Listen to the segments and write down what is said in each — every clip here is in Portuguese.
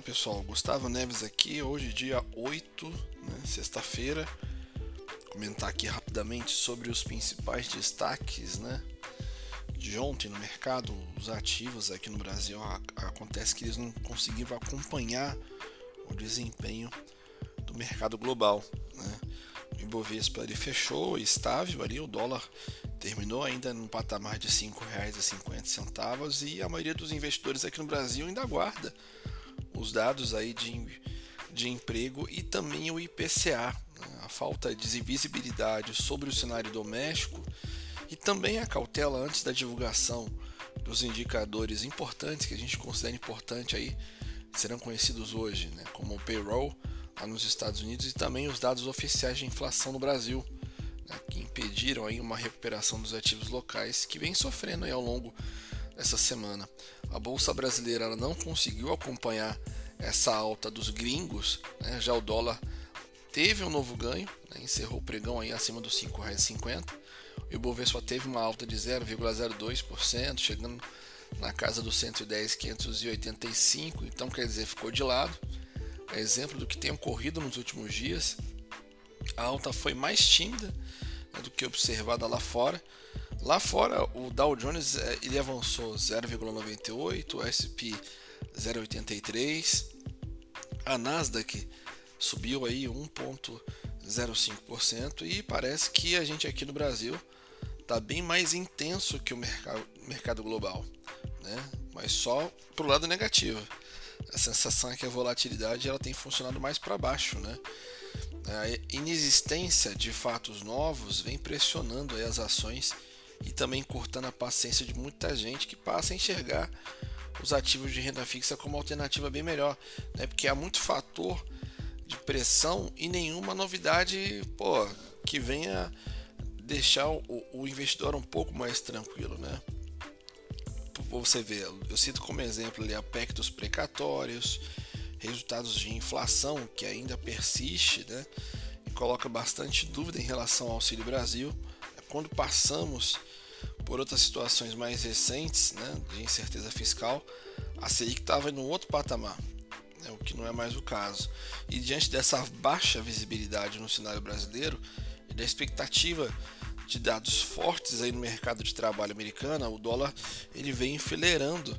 Olá pessoal, Gustavo Neves aqui, hoje dia 8, né, sexta-feira. Comentar aqui rapidamente sobre os principais destaques né, de ontem no mercado. Os ativos aqui no Brasil acontece que eles não conseguiram acompanhar o desempenho do mercado global. Né. O Ibovespa ele fechou estável ali, o dólar terminou ainda no patamar de R$ 5,50 e a maioria dos investidores aqui no Brasil ainda aguarda os dados aí de, de emprego e também o IPCA, a falta de visibilidade sobre o cenário doméstico e também a cautela antes da divulgação dos indicadores importantes que a gente considera importante aí serão conhecidos hoje, né? como o payroll lá nos Estados Unidos e também os dados oficiais de inflação no Brasil, né? que impediram aí uma recuperação dos ativos locais que vem sofrendo aí ao longo essa semana. A bolsa brasileira não conseguiu acompanhar essa alta dos gringos, né? já o dólar teve um novo ganho, né? encerrou o pregão aí acima dos R$ 5,50. O Ibovespa teve uma alta de 0,02%, chegando na casa dos 110,585, então quer dizer, ficou de lado. É exemplo do que tem ocorrido nos últimos dias. A alta foi mais tímida né, do que observada lá fora. Lá fora, o Dow Jones eh, ele avançou 0,98, o SP 0,83, a Nasdaq subiu aí 1,05% e parece que a gente aqui no Brasil está bem mais intenso que o mercado, mercado global, né? mas só para o lado negativo. A sensação é que a volatilidade ela tem funcionado mais para baixo, né? A inexistência de fatos novos vem pressionando as ações e também cortando a paciência de muita gente que passa a enxergar os ativos de renda fixa como alternativa bem melhor, né? Porque há muito fator de pressão e nenhuma novidade, pô, que venha deixar o, o investidor um pouco mais tranquilo, né? Você vê, eu cito como exemplo ali a PEC dos precatórios, resultados de inflação que ainda persiste, né? E coloca bastante dúvida em relação ao Auxílio Brasil. Quando passamos por outras situações mais recentes né, de incerteza fiscal, a Selic estava em um outro patamar, né, o que não é mais o caso. E diante dessa baixa visibilidade no cenário brasileiro e da expectativa de dados fortes aí no mercado de trabalho americano, o dólar ele vem enfileirando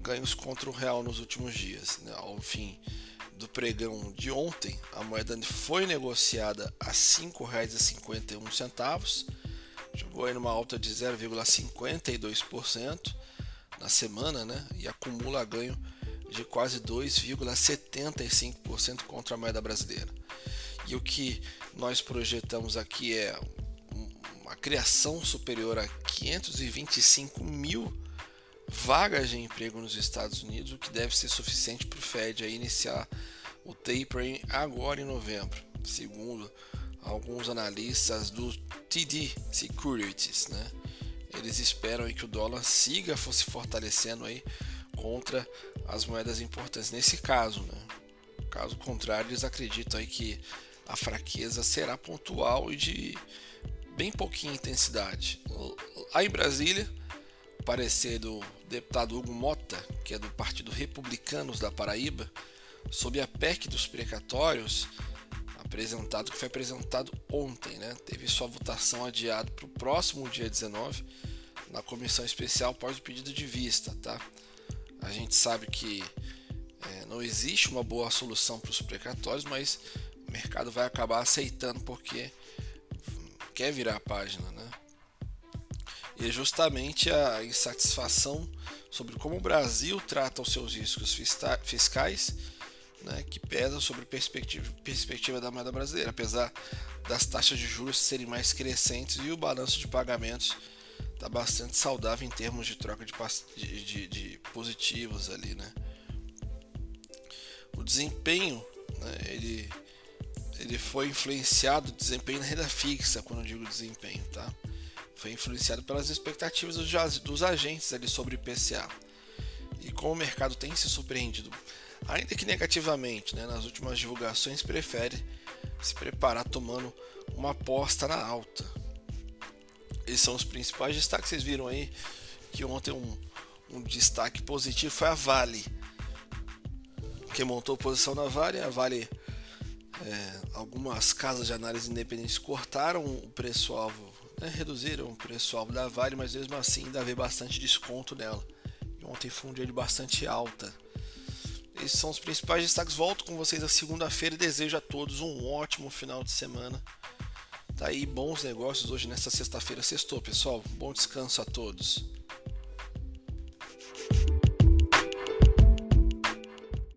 ganhos contra o real nos últimos dias. Né? Ao fim do pregão de ontem, a moeda foi negociada a R$ 5,51 aí numa alta de 0,52% na semana, né? E acumula ganho de quase 2,75% contra a moeda brasileira. E o que nós projetamos aqui é uma criação superior a 525 mil vagas de emprego nos Estados Unidos, o que deve ser suficiente para o Fed iniciar o tapering agora em novembro, segundo alguns analistas do TD Securities, né? Eles esperam que o dólar siga se fortalecendo aí contra as moedas importantes nesse caso, né? Caso contrário, eles acreditam aí que a fraqueza será pontual e de bem pouquinha intensidade. Aí em Brasília, parecer do deputado Hugo Mota, que é do Partido Republicanos da Paraíba, sobre a PEC dos precatórios, apresentado, que foi apresentado ontem, né? Teve sua votação adiada para o próximo dia 19 na comissão especial após o pedido de vista, tá? A gente sabe que é, não existe uma boa solução para os precatórios, mas o mercado vai acabar aceitando porque quer virar a página, né? E é justamente a insatisfação sobre como o Brasil trata os seus riscos fiscais né, que pesa sobre a perspectiva, perspectiva da moeda brasileira, apesar das taxas de juros serem mais crescentes e o balanço de pagamentos está bastante saudável em termos de troca de, de, de positivos ali, né? O desempenho, né, ele, ele foi influenciado, desempenho na renda fixa, quando eu digo desempenho, tá? Foi influenciado pelas expectativas dos, dos agentes ali sobre IPCA. E como o mercado tem se surpreendido ainda que negativamente, né, nas últimas divulgações, prefere se preparar tomando uma aposta na alta. Esses são os principais destaques. Vocês viram aí que ontem um, um destaque positivo foi a Vale, quem montou posição na Vale, a Vale, é, algumas casas de análise independentes cortaram o preço-alvo, né, reduziram o preço-alvo da Vale, mas mesmo assim ainda vê bastante desconto nela. E ontem foi um dia de bastante alta. Esses são os principais destaques. Volto com vocês na segunda-feira desejo a todos um ótimo final de semana. Tá aí bons negócios hoje nessa sexta-feira. Sextou, pessoal. Bom descanso a todos.